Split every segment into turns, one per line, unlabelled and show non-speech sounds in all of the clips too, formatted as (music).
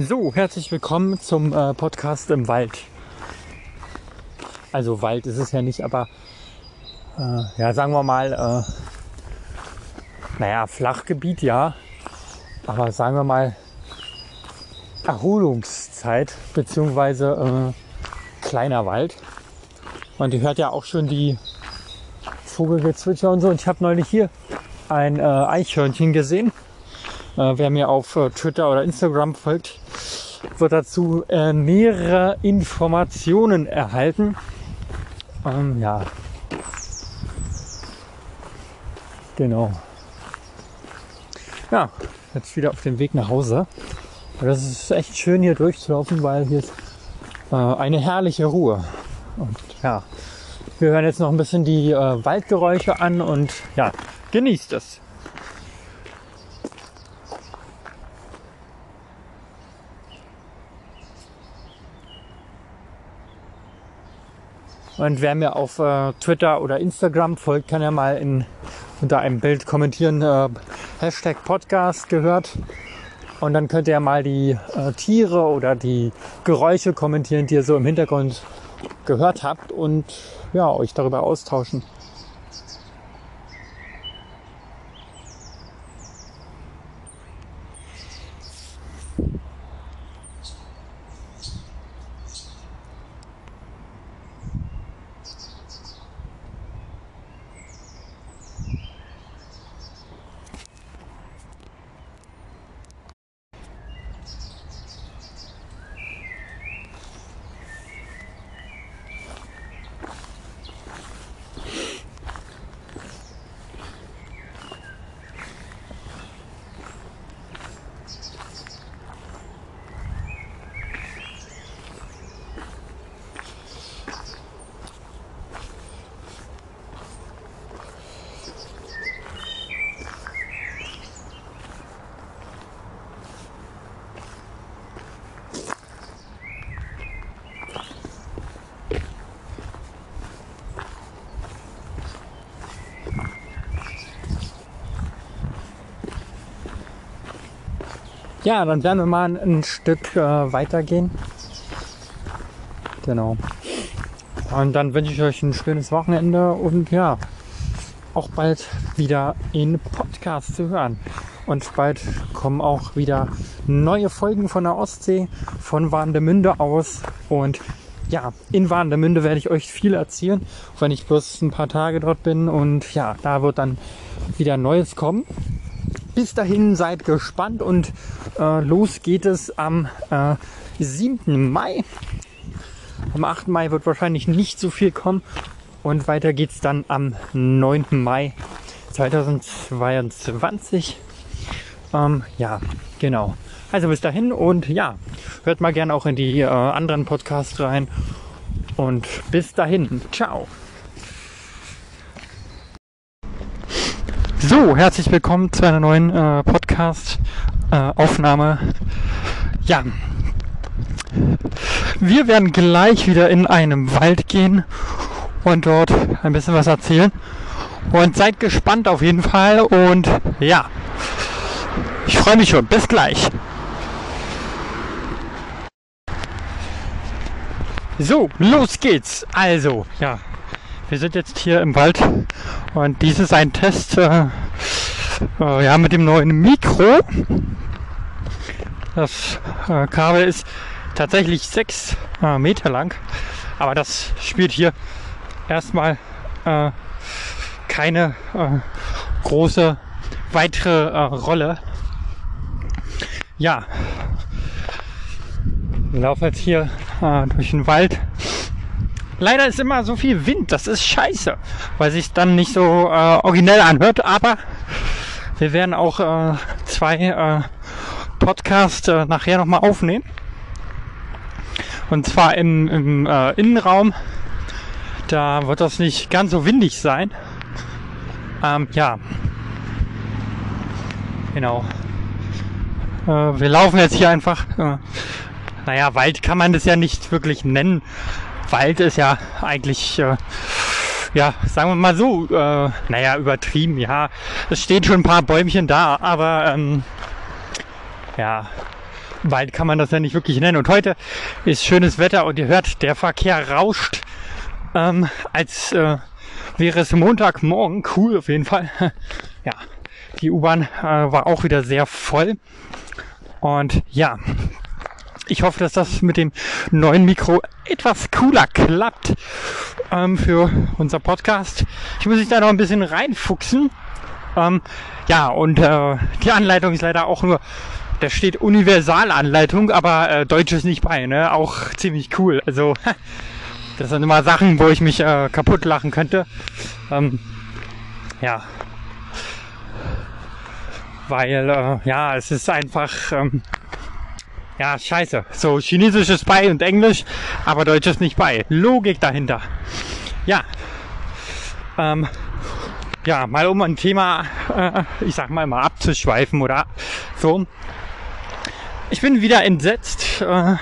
So, herzlich willkommen zum äh, Podcast im Wald. Also Wald ist es ja nicht, aber äh, ja, sagen wir mal, äh, naja, Flachgebiet ja, aber sagen wir mal Erholungszeit beziehungsweise äh, kleiner Wald. Und ihr hört ja auch schon die Vogelgezwitscher und so. Und ich habe neulich hier ein äh, Eichhörnchen gesehen. Äh, wer mir auf Twitter oder Instagram folgt, wird dazu äh, nähere Informationen erhalten. Ähm, ja. Genau. Ja, jetzt wieder auf dem Weg nach Hause. Das ist echt schön hier durchzulaufen, weil hier ist äh, eine herrliche Ruhe. Und ja, wir hören jetzt noch ein bisschen die äh, Waldgeräusche an und ja, genießt es. Und wer mir auf äh, Twitter oder Instagram folgt, kann ja mal in, unter einem Bild kommentieren, äh, Hashtag Podcast gehört. Und dann könnt ihr mal die äh, Tiere oder die Geräusche kommentieren, die ihr so im Hintergrund gehört habt und ja, euch darüber austauschen. Ja, dann werden wir mal ein Stück äh, weitergehen. Genau. Und dann wünsche ich euch ein schönes Wochenende und ja, auch bald wieder in Podcast zu hören. Und bald kommen auch wieder neue Folgen von der Ostsee, von Warnemünde aus. Und ja, in Warnemünde werde ich euch viel erzählen, wenn ich bloß ein paar Tage dort bin. Und ja, da wird dann wieder Neues kommen. Bis dahin seid gespannt und äh, los geht es am äh, 7. Mai. Am 8. Mai wird wahrscheinlich nicht so viel kommen und weiter geht es dann am 9. Mai 2022. Ähm, ja, genau. Also bis dahin und ja, hört mal gerne auch in die äh, anderen Podcasts rein. Und bis dahin, ciao. So, herzlich willkommen zu einer neuen äh, Podcast-Aufnahme. Äh, ja, wir werden gleich wieder in einem Wald gehen und dort ein bisschen was erzählen. Und seid gespannt auf jeden Fall. Und ja, ich freue mich schon. Bis gleich. So, los geht's. Also, ja, wir sind jetzt hier im Wald und dies ist ein Test äh, äh, ja, mit dem neuen Mikro. Das äh, Kabel ist tatsächlich 6 äh, Meter lang, aber das spielt hier erstmal äh, keine äh, große weitere Rolle. Ja, wir laufen jetzt hier durch den Wald Leider ist immer so viel Wind, das ist scheiße, weil sich dann nicht so äh, originell anhört, aber wir werden auch äh, zwei äh, Podcasts äh, nachher nochmal aufnehmen. Und zwar im, im äh, Innenraum. Da wird das nicht ganz so windig sein. Ähm, ja. Genau. Äh, wir laufen jetzt hier einfach. Äh, naja, Wald kann man das ja nicht wirklich nennen. Wald ist ja eigentlich, äh, ja, sagen wir mal so, äh, naja, übertrieben, ja. Es stehen schon ein paar Bäumchen da, aber ähm, ja, weit kann man das ja nicht wirklich nennen. Und heute ist schönes Wetter und ihr hört, der Verkehr rauscht, ähm, als äh, wäre es Montagmorgen. Cool auf jeden Fall. (laughs) ja, die U-Bahn äh, war auch wieder sehr voll. Und ja, ich hoffe, dass das mit dem neuen Mikro etwas cooler klappt ähm, für unser Podcast. Ich muss mich da noch ein bisschen reinfuchsen. Ähm, ja, und äh, die Anleitung ist leider auch nur, da steht Universalanleitung, aber äh, Deutsch ist nicht bei, ne? Auch ziemlich cool. Also, (laughs) das sind immer Sachen, wo ich mich äh, kaputt lachen könnte. Ähm, ja. Weil, äh, ja, es ist einfach, ähm, ja, scheiße. So, Chinesisch ist bei und Englisch, aber Deutsch ist nicht bei. Logik dahinter. Ja. Ähm, ja, mal um ein Thema, äh, ich sag mal, mal abzuschweifen oder so. Ich bin wieder entsetzt, äh,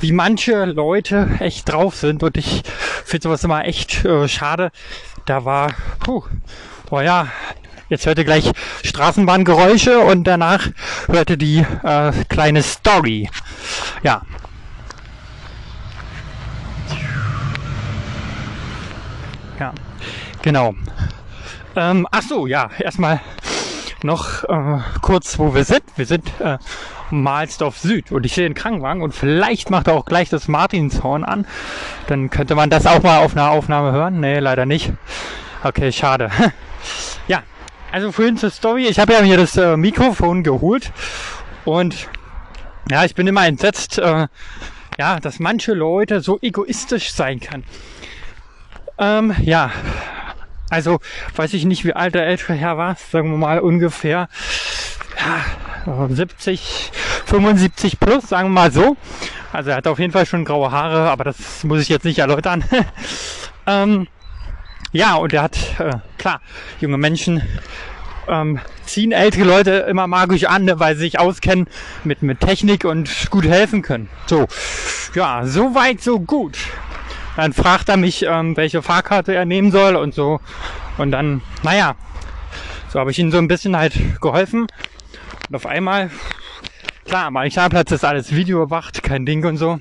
wie manche Leute echt drauf sind und ich finde sowas immer echt äh, schade. Da war, puh, oh ja, Jetzt hörte gleich Straßenbahngeräusche und danach hörte die äh, kleine Story. Ja. Ja, genau. Ähm, ach so, ja, erstmal noch äh, kurz, wo wir sind. Wir sind äh, Mahlsdorf Süd und ich sehe den Krankenwagen und vielleicht macht er auch gleich das Martinshorn an. Dann könnte man das auch mal auf einer Aufnahme hören. Nee, leider nicht. Okay, schade. (laughs) ja, also vorhin zur Story. Ich habe ja mir das äh, Mikrofon geholt und ja, ich bin immer entsetzt, äh, ja, dass manche Leute so egoistisch sein kann. Ähm, ja, also weiß ich nicht, wie alt der ältere Herr war. Sagen wir mal ungefähr ja, 70, 75 plus, sagen wir mal so. Also er hat auf jeden Fall schon graue Haare, aber das muss ich jetzt nicht erläutern. (laughs) ähm, ja, und er hat, äh, klar, junge Menschen ähm, ziehen ältere Leute immer magisch an, ne, weil sie sich auskennen mit, mit Technik und gut helfen können. So, ja, so weit, so gut. Dann fragt er mich, ähm, welche Fahrkarte er nehmen soll und so. Und dann, naja, so habe ich ihm so ein bisschen halt geholfen. Und auf einmal, klar, am Martinsplatz ist alles videowacht, kein Ding und so.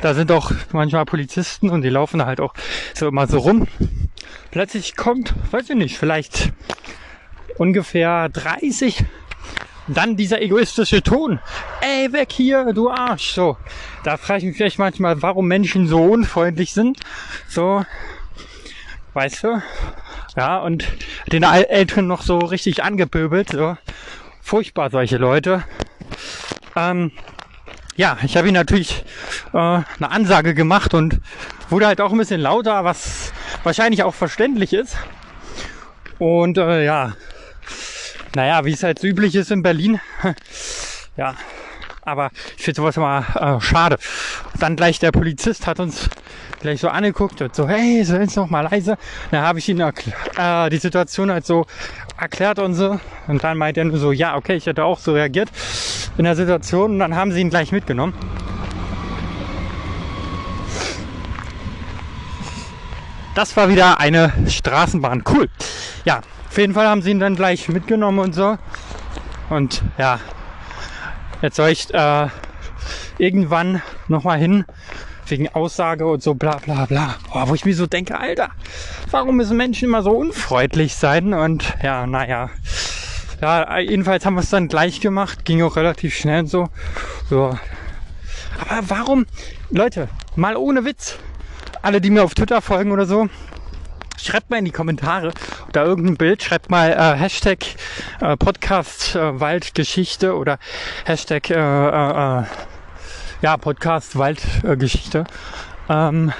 Da sind auch manchmal Polizisten und die laufen halt auch so immer so rum. Plötzlich kommt, weiß ich nicht, vielleicht ungefähr 30 dann dieser egoistische Ton. Ey, weg hier, du Arsch. So, da frage ich mich vielleicht manchmal, warum Menschen so unfreundlich sind. So, weißt du? Ja, und den Eltern noch so richtig angepöbelt. So, furchtbar solche Leute. Ähm, ja, ich habe ihm natürlich äh, eine Ansage gemacht und wurde halt auch ein bisschen lauter, was wahrscheinlich auch verständlich ist. Und äh, ja, naja, wie es halt üblich ist in Berlin. (laughs) ja, aber ich finde sowas immer äh, schade. Dann gleich der Polizist hat uns gleich so angeguckt und so, hey, so jetzt noch mal leise. Dann habe ich ihm äh, die Situation halt so erklärt und so. Und dann meint er nur so, ja, okay, ich hätte auch so reagiert in der Situation. Und dann haben sie ihn gleich mitgenommen. Das war wieder eine Straßenbahn. Cool. Ja, auf jeden Fall haben sie ihn dann gleich mitgenommen und so. Und ja, jetzt soll ich äh, irgendwann nochmal hin wegen Aussage und so bla bla bla. Boah, wo ich mir so denke, Alter, warum müssen Menschen immer so unfreundlich sein? Und ja, naja. Ja, jedenfalls haben wir es dann gleich gemacht, ging auch relativ schnell und so. so. Aber warum, Leute, mal ohne Witz, alle, die mir auf Twitter folgen oder so, schreibt mal in die Kommentare oder irgendein Bild, schreibt mal äh, Hashtag äh, Podcast äh, Waldgeschichte oder Hashtag äh, äh, äh ja, Podcast Waldgeschichte. ähm,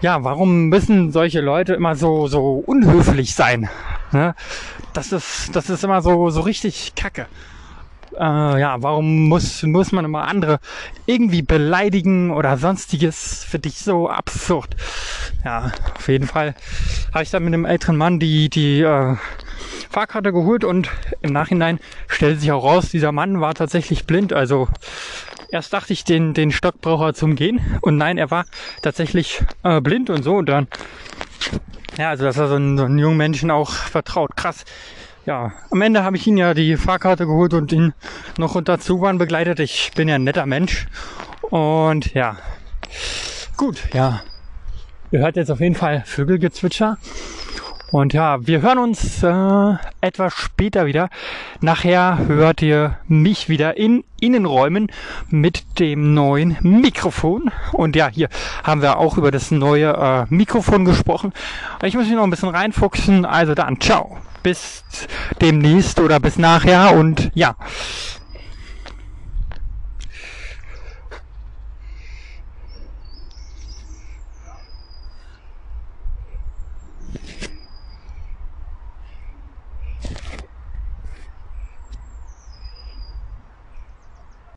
ja, warum müssen solche Leute immer so, so unhöflich sein? Ne? Das ist, das ist immer so, so richtig kacke äh, ja, warum muss, muss man immer andere irgendwie beleidigen oder sonstiges? Für dich so absurd. Ja, auf jeden Fall habe ich dann mit einem älteren Mann die, die äh, Fahrkarte geholt und im Nachhinein stellt sich auch raus, dieser Mann war tatsächlich blind. Also erst dachte ich, den, den Stock braucht er zum Gehen und nein, er war tatsächlich äh, blind und so und dann ja, also dass er so einen, so einen jungen Menschen auch vertraut. Krass ja, am Ende habe ich ihn ja die Fahrkarte geholt und ihn noch unter Zubahn begleitet. Ich bin ja ein netter Mensch. Und ja, gut, ja. Ihr hört jetzt auf jeden Fall Vögelgezwitscher. Und ja, wir hören uns äh, etwas später wieder. Nachher hört ihr mich wieder in Innenräumen mit dem neuen Mikrofon. Und ja, hier haben wir auch über das neue äh, Mikrofon gesprochen. Ich muss mich noch ein bisschen reinfuchsen. Also dann, ciao. Bis demnächst oder bis nachher. Und ja,